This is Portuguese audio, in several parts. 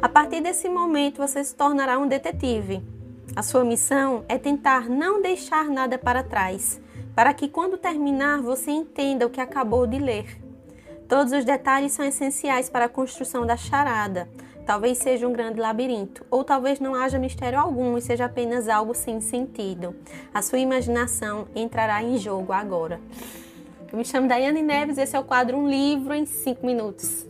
A partir desse momento, você se tornará um detetive. A sua missão é tentar não deixar nada para trás, para que quando terminar você entenda o que acabou de ler. Todos os detalhes são essenciais para a construção da charada. Talvez seja um grande labirinto, ou talvez não haja mistério algum e seja apenas algo sem sentido. A sua imaginação entrará em jogo agora. Eu me chamo Daiane Neves, esse é o quadro Um Livro em 5 Minutos.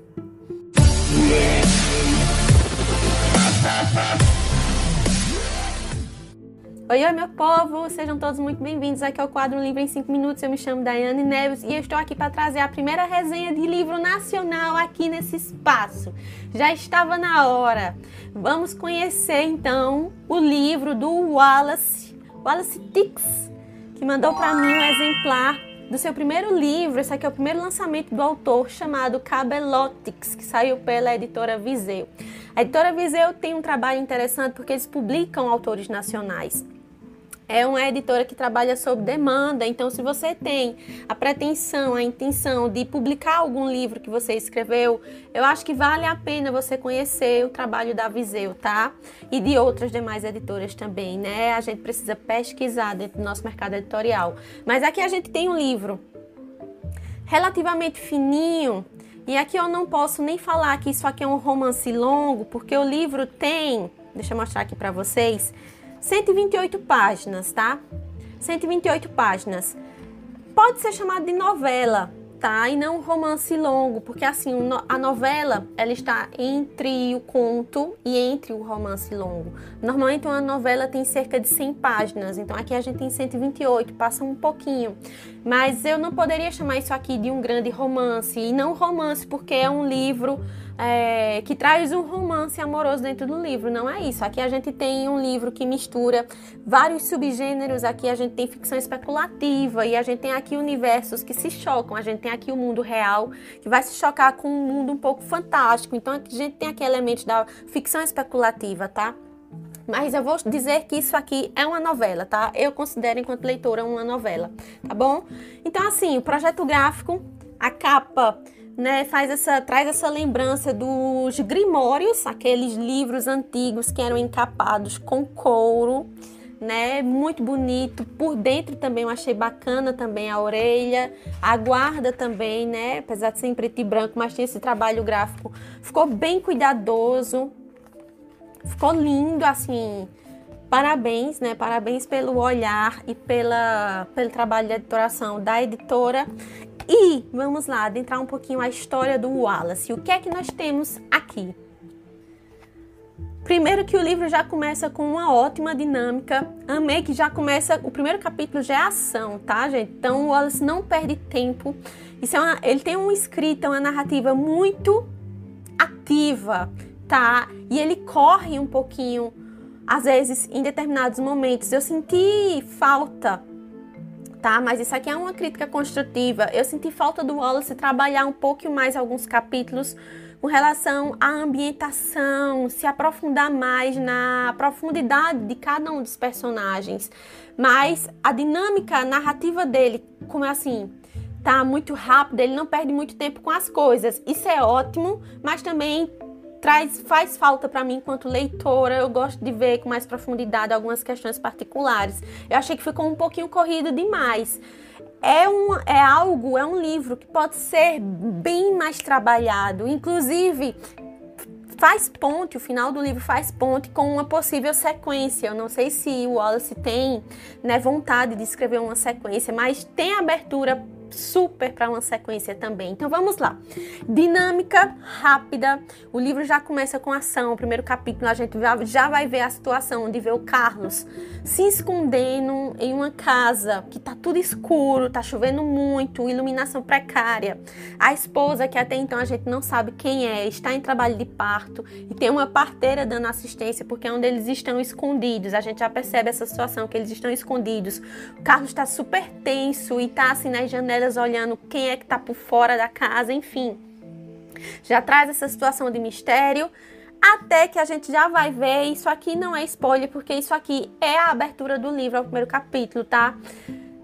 Oi, oi, meu povo! Sejam todos muito bem-vindos aqui ao quadro Livro em 5 Minutos. Eu me chamo Daiane Neves e eu estou aqui para trazer a primeira resenha de livro nacional aqui nesse espaço. Já estava na hora. Vamos conhecer então o livro do Wallace, Wallace Tix, que mandou para mim um exemplar do seu primeiro livro. Esse aqui é o primeiro lançamento do autor, chamado Cabelotix, que saiu pela editora Viseu. A editora Viseu tem um trabalho interessante porque eles publicam autores nacionais é uma editora que trabalha sob demanda. Então, se você tem a pretensão, a intenção de publicar algum livro que você escreveu, eu acho que vale a pena você conhecer o trabalho da Viseu, tá? E de outras demais editoras também, né? A gente precisa pesquisar dentro do nosso mercado editorial. Mas aqui a gente tem um livro relativamente fininho. E aqui eu não posso nem falar que isso aqui é um romance longo, porque o livro tem, deixa eu mostrar aqui para vocês, 128 páginas, tá? 128 páginas. Pode ser chamado de novela, tá? E não romance longo, porque assim, a novela, ela está entre o conto e entre o romance longo. Normalmente uma novela tem cerca de 100 páginas, então aqui a gente tem 128, passa um pouquinho. Mas eu não poderia chamar isso aqui de um grande romance, e não romance porque é um livro é, que traz um romance amoroso dentro do livro. Não é isso. Aqui a gente tem um livro que mistura vários subgêneros. Aqui a gente tem ficção especulativa e a gente tem aqui universos que se chocam. A gente tem aqui o mundo real que vai se chocar com um mundo um pouco fantástico. Então a gente tem aqui elementos da ficção especulativa, tá? Mas eu vou dizer que isso aqui é uma novela, tá? Eu considero enquanto leitora uma novela, tá bom? Então assim, o projeto gráfico, a capa né, faz essa, traz essa lembrança dos grimórios, aqueles livros antigos que eram encapados com couro, né, muito bonito. Por dentro também eu achei bacana também a orelha, a guarda também, né, apesar de ser em preto e branco, mas tinha esse trabalho gráfico. Ficou bem cuidadoso, ficou lindo, assim. Parabéns, né? Parabéns pelo olhar e pela, pelo trabalho de editoração da editora. E vamos lá, adentrar um pouquinho a história do Wallace. O que é que nós temos aqui? Primeiro que o livro já começa com uma ótima dinâmica. Amei que já começa, o primeiro capítulo já é ação, tá, gente? Então o Wallace não perde tempo. Isso é uma, ele tem uma escrita, uma narrativa muito ativa, tá? E ele corre um pouquinho, às vezes, em determinados momentos. Eu senti falta tá? Mas isso aqui é uma crítica construtiva. Eu senti falta do Wallace trabalhar um pouco mais alguns capítulos com relação à ambientação, se aprofundar mais na profundidade de cada um dos personagens. Mas a dinâmica narrativa dele, como é assim, tá muito rápida, ele não perde muito tempo com as coisas. Isso é ótimo, mas também traz faz falta para mim enquanto leitora. Eu gosto de ver com mais profundidade algumas questões particulares. Eu achei que ficou um pouquinho corrido demais. É, um, é algo, é um livro que pode ser bem mais trabalhado. Inclusive, faz ponte, o final do livro faz ponte com uma possível sequência. Eu não sei se o Wallace tem né, vontade de escrever uma sequência, mas tem abertura super para uma sequência também. Então vamos lá. Dinâmica rápida. O livro já começa com ação. O primeiro capítulo a gente já vai ver a situação de ver o Carlos se escondendo em uma casa que tá tudo escuro, tá chovendo muito, iluminação precária. A esposa que até então a gente não sabe quem é, está em trabalho de parto e tem uma parteira dando assistência porque é onde eles estão escondidos. A gente já percebe essa situação que eles estão escondidos. O Carlos está super tenso e tá assim nas janelas olhando quem é que está por fora da casa, enfim. Já traz essa situação de mistério, até que a gente já vai ver. Isso aqui não é spoiler, porque isso aqui é a abertura do livro, é o primeiro capítulo, tá?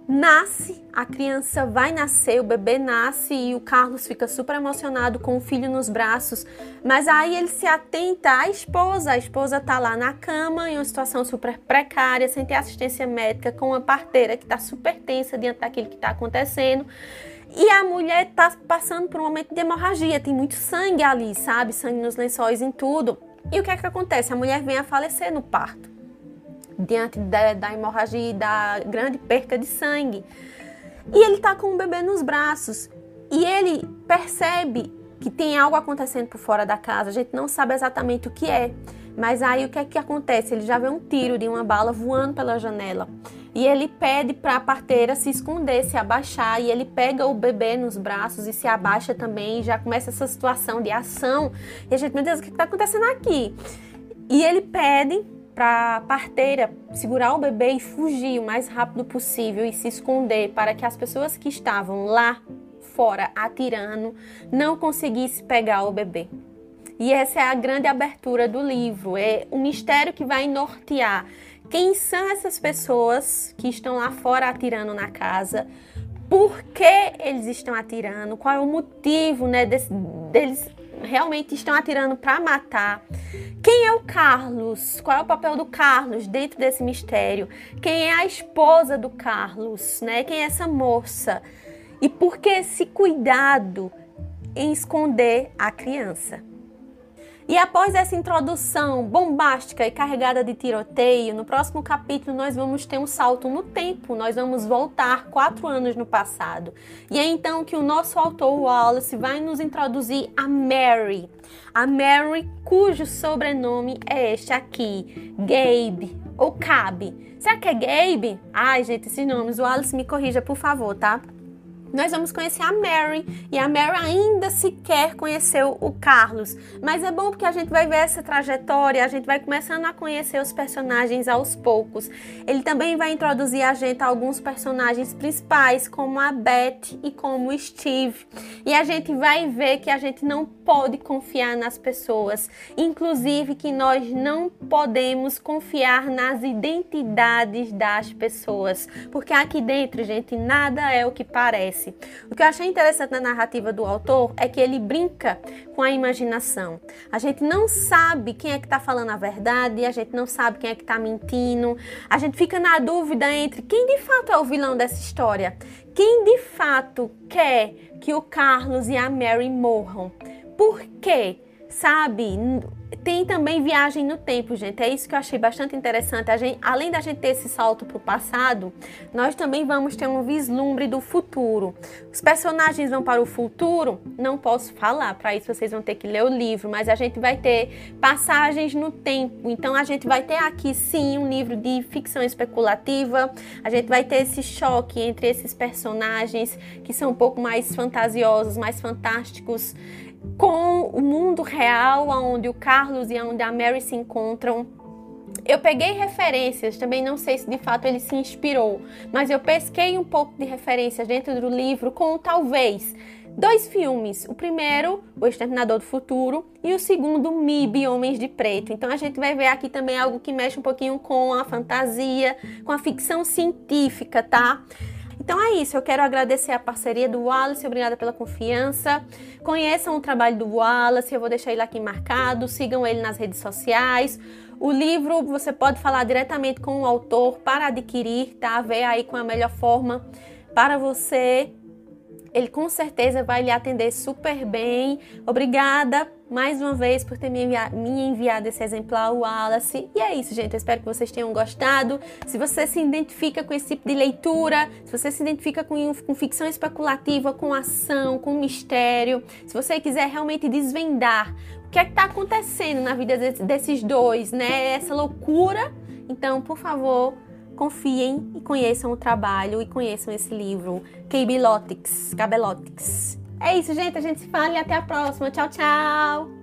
Nasce, a criança vai nascer, o bebê nasce e o Carlos fica super emocionado com o filho nos braços, mas aí ele se atenta à esposa, a esposa tá lá na cama em uma situação super precária, sem ter assistência médica, com uma parteira que tá super tensa diante daquilo que tá acontecendo. E a mulher tá passando por um momento de hemorragia, tem muito sangue ali, sabe? Sangue nos lençóis, em tudo. E o que é que acontece? A mulher vem a falecer no parto diante da, da hemorragia e da grande perca de sangue. E ele está com o bebê nos braços e ele percebe que tem algo acontecendo por fora da casa. A gente não sabe exatamente o que é, mas aí o que é que acontece? Ele já vê um tiro de uma bala voando pela janela. E ele pede para a parteira se esconder, se abaixar, e ele pega o bebê nos braços e se abaixa também, e já começa essa situação de ação. E a gente, meu Deus, o que está acontecendo aqui? E ele pede para a parteira segurar o bebê e fugir o mais rápido possível e se esconder para que as pessoas que estavam lá fora atirando não conseguissem pegar o bebê. E essa é a grande abertura do livro, é o mistério que vai nortear quem são essas pessoas que estão lá fora atirando na casa, por que eles estão atirando, qual é o motivo né, desse, deles realmente estão atirando para matar. Quem é o Carlos? Qual é o papel do Carlos dentro desse mistério? Quem é a esposa do Carlos, né? Quem é essa moça? E por que esse cuidado em esconder a criança? E após essa introdução bombástica e carregada de tiroteio, no próximo capítulo nós vamos ter um salto no tempo, nós vamos voltar quatro anos no passado. E é então que o nosso autor Wallace vai nos introduzir a Mary. A Mary, cujo sobrenome é este aqui, Gabe ou Cabe. Será que é Gabe? Ai, gente, esses nomes, o Wallace me corrija, por favor, tá? Nós vamos conhecer a Mary. E a Mary ainda sequer conheceu o Carlos. Mas é bom porque a gente vai ver essa trajetória, a gente vai começando a conhecer os personagens aos poucos. Ele também vai introduzir a gente a alguns personagens principais, como a Beth e como o Steve. E a gente vai ver que a gente não pode confiar nas pessoas, inclusive que nós não podemos confiar nas identidades das pessoas, porque aqui dentro, gente, nada é o que parece acontece. O que eu achei interessante na narrativa do autor é que ele brinca com a imaginação. A gente não sabe quem é que está falando a verdade, a gente não sabe quem é que está mentindo, a gente fica na dúvida entre quem de fato é o vilão dessa história, quem de fato quer que o Carlos e a Mary morram. Por quê? Sabe? Tem também viagem no tempo, gente. É isso que eu achei bastante interessante. Gente, além da gente ter esse salto para o passado, nós também vamos ter um vislumbre do futuro. Os personagens vão para o futuro? Não posso falar, para isso vocês vão ter que ler o livro, mas a gente vai ter passagens no tempo. Então a gente vai ter aqui sim um livro de ficção especulativa. A gente vai ter esse choque entre esses personagens que são um pouco mais fantasiosos, mais fantásticos com o mundo real, onde o Carlos e onde a Mary se encontram. Eu peguei referências, também não sei se de fato ele se inspirou, mas eu pesquei um pouco de referências dentro do livro com talvez dois filmes. O primeiro, O Exterminador do Futuro, e o segundo, MIB, Homens de Preto. Então a gente vai ver aqui também algo que mexe um pouquinho com a fantasia, com a ficção científica, tá? Então é isso, eu quero agradecer a parceria do Wallace, obrigada pela confiança. Conheçam o trabalho do Wallace, eu vou deixar ele aqui marcado, sigam ele nas redes sociais. O livro você pode falar diretamente com o autor para adquirir, tá? Ver aí com a melhor forma para você ele com certeza vai lhe atender super bem. Obrigada mais uma vez por ter me me enviado esse exemplar, o Wallace. E é isso, gente. Eu espero que vocês tenham gostado. Se você se identifica com esse tipo de leitura, se você se identifica com, com ficção especulativa, com ação, com mistério, se você quiser realmente desvendar o que é que está acontecendo na vida desses dois, né? Essa loucura. Então, por favor, confiem e conheçam o trabalho e conheçam esse livro, Cabelotics, Cabelotics. É isso, gente. A gente se fala e até a próxima. Tchau, tchau!